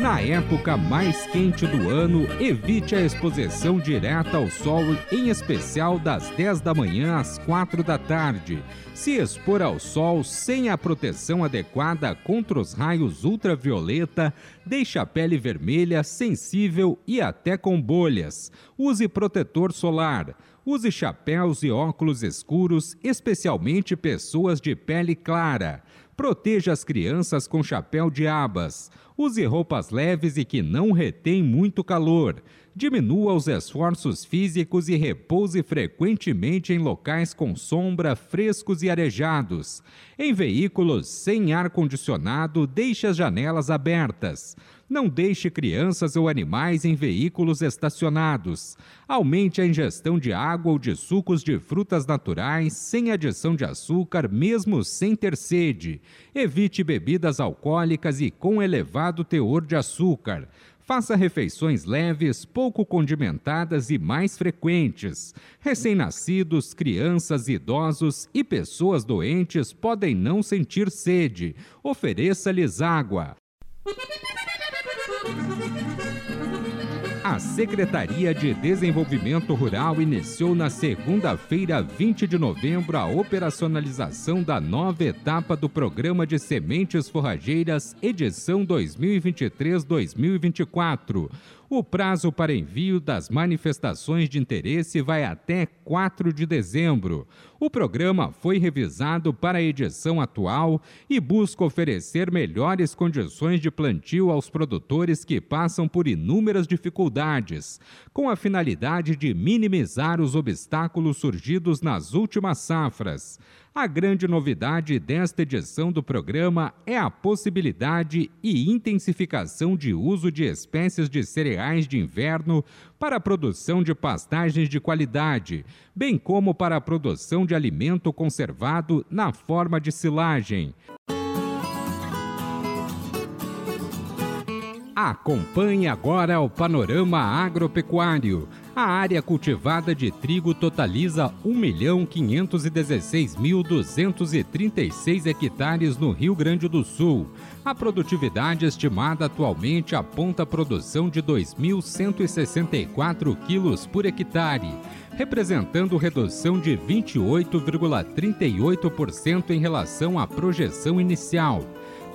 Na época mais quente do ano, evite a exposição direta ao sol, em especial das 10 da manhã às 4 da tarde. Se expor ao sol sem a proteção adequada contra os raios ultravioleta, deixe a pele vermelha, sensível e até com bolhas. Use protetor solar. Use chapéus e óculos escuros, especialmente pessoas de pele clara. Proteja as crianças com chapéu de abas. Use roupas leves e que não retêm muito calor. Diminua os esforços físicos e repouse frequentemente em locais com sombra, frescos e arejados. Em veículos sem ar-condicionado, deixe as janelas abertas. Não deixe crianças ou animais em veículos estacionados. Aumente a ingestão de água ou de sucos de frutas naturais sem adição de açúcar, mesmo sem ter sede. Evite bebidas alcoólicas e com elevado teor de açúcar. Faça refeições leves, pouco condimentadas e mais frequentes. Recém-nascidos, crianças, idosos e pessoas doentes podem não sentir sede. Ofereça-lhes água. A Secretaria de Desenvolvimento Rural iniciou na segunda-feira, 20 de novembro, a operacionalização da nova etapa do Programa de Sementes Forrageiras, edição 2023-2024. O prazo para envio das manifestações de interesse vai até 4 de dezembro. O programa foi revisado para a edição atual e busca oferecer melhores condições de plantio aos produtores que passam por inúmeras dificuldades, com a finalidade de minimizar os obstáculos surgidos nas últimas safras. A grande novidade desta edição do programa é a possibilidade e intensificação de uso de espécies de cereais de inverno para a produção de pastagens de qualidade, bem como para a produção de alimento conservado na forma de silagem. Acompanhe agora o panorama agropecuário. A área cultivada de trigo totaliza 1.516.236 hectares no Rio Grande do Sul. A produtividade estimada atualmente aponta a produção de 2.164 quilos por hectare, representando redução de 28,38% em relação à projeção inicial.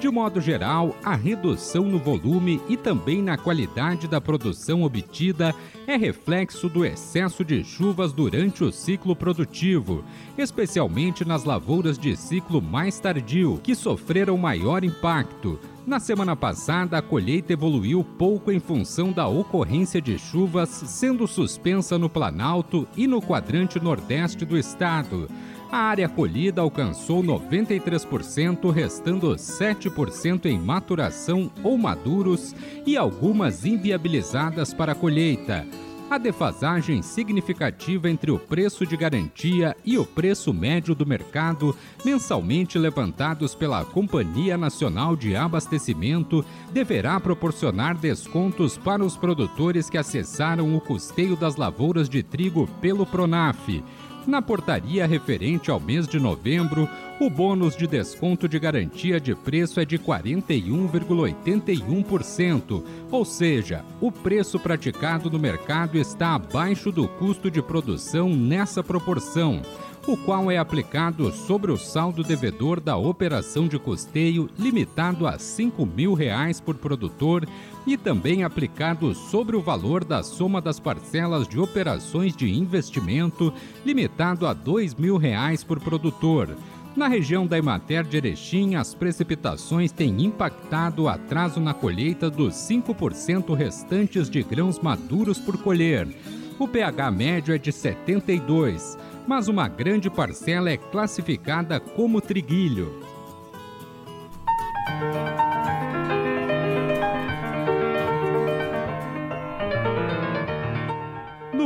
De modo geral, a redução no volume e também na qualidade da produção obtida é reflexo do excesso de chuvas durante o ciclo produtivo, especialmente nas lavouras de ciclo mais tardio, que sofreram maior impacto. Na semana passada, a colheita evoluiu pouco em função da ocorrência de chuvas, sendo suspensa no Planalto e no quadrante nordeste do estado. A área colhida alcançou 93%, restando 7% em maturação ou maduros e algumas inviabilizadas para a colheita. A defasagem significativa entre o preço de garantia e o preço médio do mercado, mensalmente levantados pela Companhia Nacional de Abastecimento, deverá proporcionar descontos para os produtores que acessaram o custeio das lavouras de trigo pelo Pronaf. Na portaria referente ao mês de novembro, o bônus de desconto de garantia de preço é de 41,81%, ou seja, o preço praticado no mercado está abaixo do custo de produção nessa proporção o qual é aplicado sobre o saldo devedor da operação de custeio limitado a 5 mil reais por produtor e também aplicado sobre o valor da soma das parcelas de operações de investimento limitado a 2 mil reais por produtor. Na região da Emater de Erechim, as precipitações têm impactado o atraso na colheita dos 5% restantes de grãos maduros por colher. O pH médio é de 72 mas uma grande parcela é classificada como triguilho.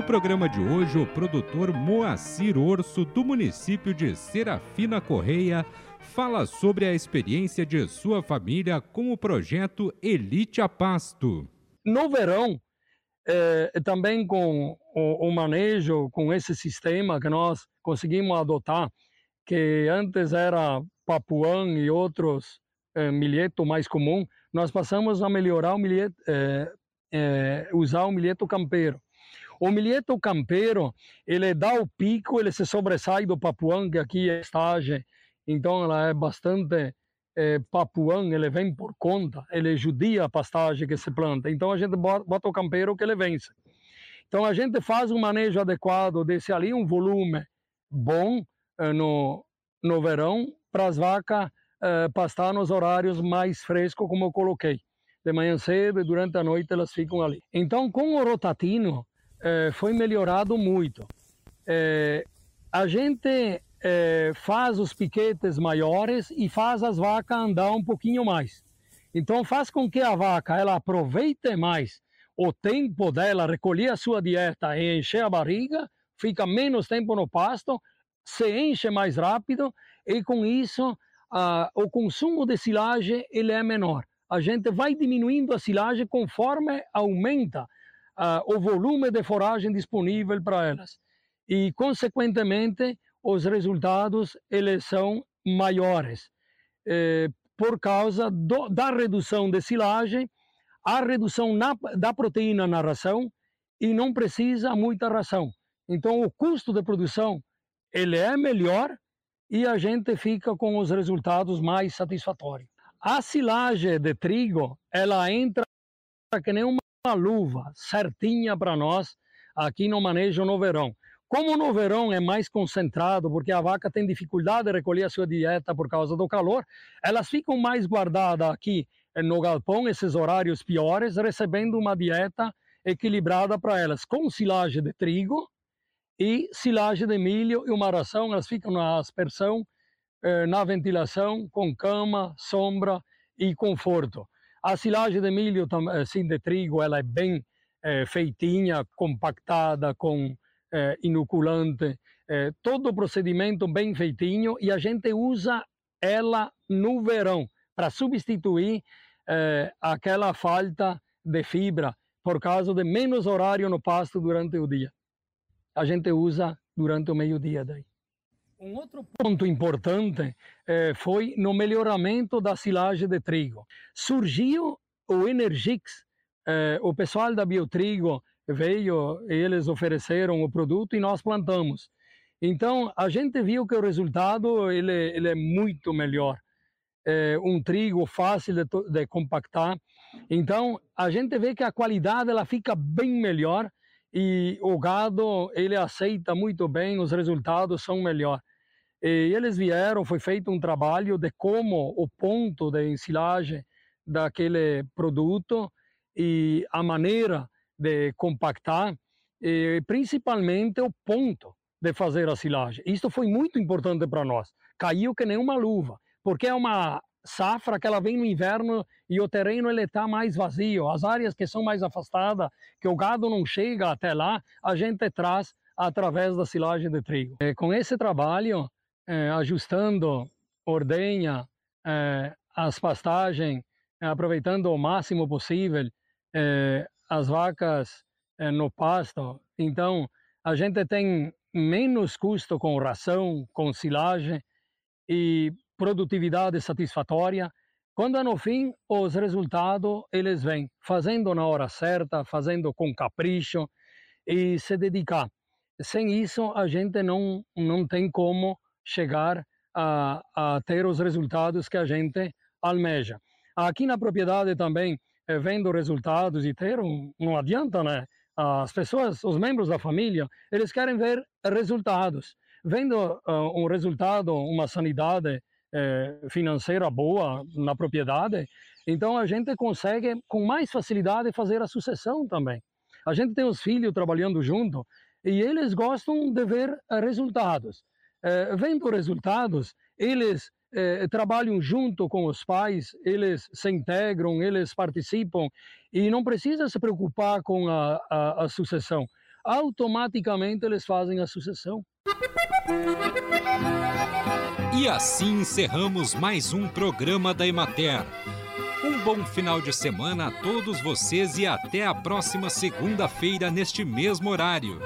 programa de hoje, o produtor Moacir Orso, do município de Serafina Correia, fala sobre a experiência de sua família com o projeto Elite a Pasto. No verão, eh, também com o, o, manejo, com esse sistema que nós conseguimos adotar, que antes era papuã e outros eh, milheto mais comum, nós passamos a melhorar o milheto, eh, usar o milheto campeiro. O milheto campeiro, ele dá o pico, ele se sobressai do papuã, que aqui é estágio, então ela é bastante é, papuã, ele vem por conta, ele judia a pastagem que se planta. Então a gente bota o campeiro que ele vence. Então a gente faz um manejo adequado desse ali, um volume bom eh, no, no verão, para as vacas eh, pastar nos horários mais frescos, como eu coloquei. De manhã cedo e durante a noite elas ficam ali. Então com o rotatino, é, foi melhorado muito. É, a gente é, faz os piquetes maiores e faz as vacas andar um pouquinho mais. Então faz com que a vaca ela aproveite mais o tempo dela recolher a sua dieta e encher a barriga, fica menos tempo no pasto, se enche mais rápido e com isso a, o consumo de silagem ele é menor. A gente vai diminuindo a silagem conforme aumenta uh, o volume de foragem disponível para elas. E, consequentemente, os resultados eles são maiores. Eh, por causa do, da redução de silagem, a redução na, da proteína na ração e não precisa muita ração. Então, o custo de produção ele é melhor e a gente fica com os resultados mais satisfatórios. A silagem de trigo, ela entra que nem uma luva certinha para nós aqui no manejo no verão. Como no verão é mais concentrado, porque a vaca tem dificuldade de recolher a sua dieta por causa do calor, elas ficam mais guardadas aqui no galpão, esses horários piores, recebendo uma dieta equilibrada para elas, com silagem de trigo e silagem de milho e uma ração. Elas ficam na aspersão, eh, na ventilação, com cama, sombra e conforto. A silagem de milho, assim, de trigo, ela é bem feitinha, compactada, com é, inoculante, é, todo o procedimento bem feitinho e a gente usa ela no verão para substituir aquela falta de fibra por causa de menos horário no pasto durante o dia. A gente usa durante o meio-dia daí. Um outro ponto importante eh, foi no melhoramento da silagem de trigo. Surgiu o Energix, eh, o pessoal da Biotrigo veio, eles ofereceram o produto e nós plantamos. Então a gente viu que o resultado ele, ele é muito melhor. É um trigo fácil de, de compactar. Então a gente vê que a qualidade ela fica bem melhor e o gado ele aceita muito bem, os resultados são melhores. E eles vieram, foi feito um trabalho de como o ponto de ensilagem daquele produto e a maneira de compactar, e principalmente o ponto de fazer a silagem. Isso foi muito importante para nós. Caiu que nem uma luva, porque é uma safra que ela vem no inverno e o terreno ele está mais vazio. As áreas que são mais afastadas, que o gado não chega até lá, a gente traz através da silagem de trigo. E com esse trabalho, é, ajustando ordenha, é, as pastagens, é, aproveitando o máximo possível é, as vacas é, no pasto. Então, a gente tem menos custo com ração, com silagem e produtividade satisfatória. Quando no fim os resultados eles vêm fazendo na hora certa, fazendo com capricho e se dedicar. Sem isso a gente não não tem como chegar a, a ter os resultados que a gente almeja. Aqui na propriedade também, vendo resultados e ter, um, não adianta, né? As pessoas, os membros da família, eles querem ver resultados. Vendo uh, um resultado, uma sanidade eh, financeira boa na propriedade, então a gente consegue com mais facilidade fazer a sucessão também. A gente tem os filhos trabalhando junto e eles gostam de ver resultados eh, vendo resultados, eles eh, trabalham junto com os pais, eles se integram, eles participam e não precisa se preocupar com a, a, a sucessão. automaticamente eles fazem a sucessão. E assim encerramos mais um programa da Emater. Um bom final de semana a todos vocês e até a próxima segunda-feira neste mesmo horário.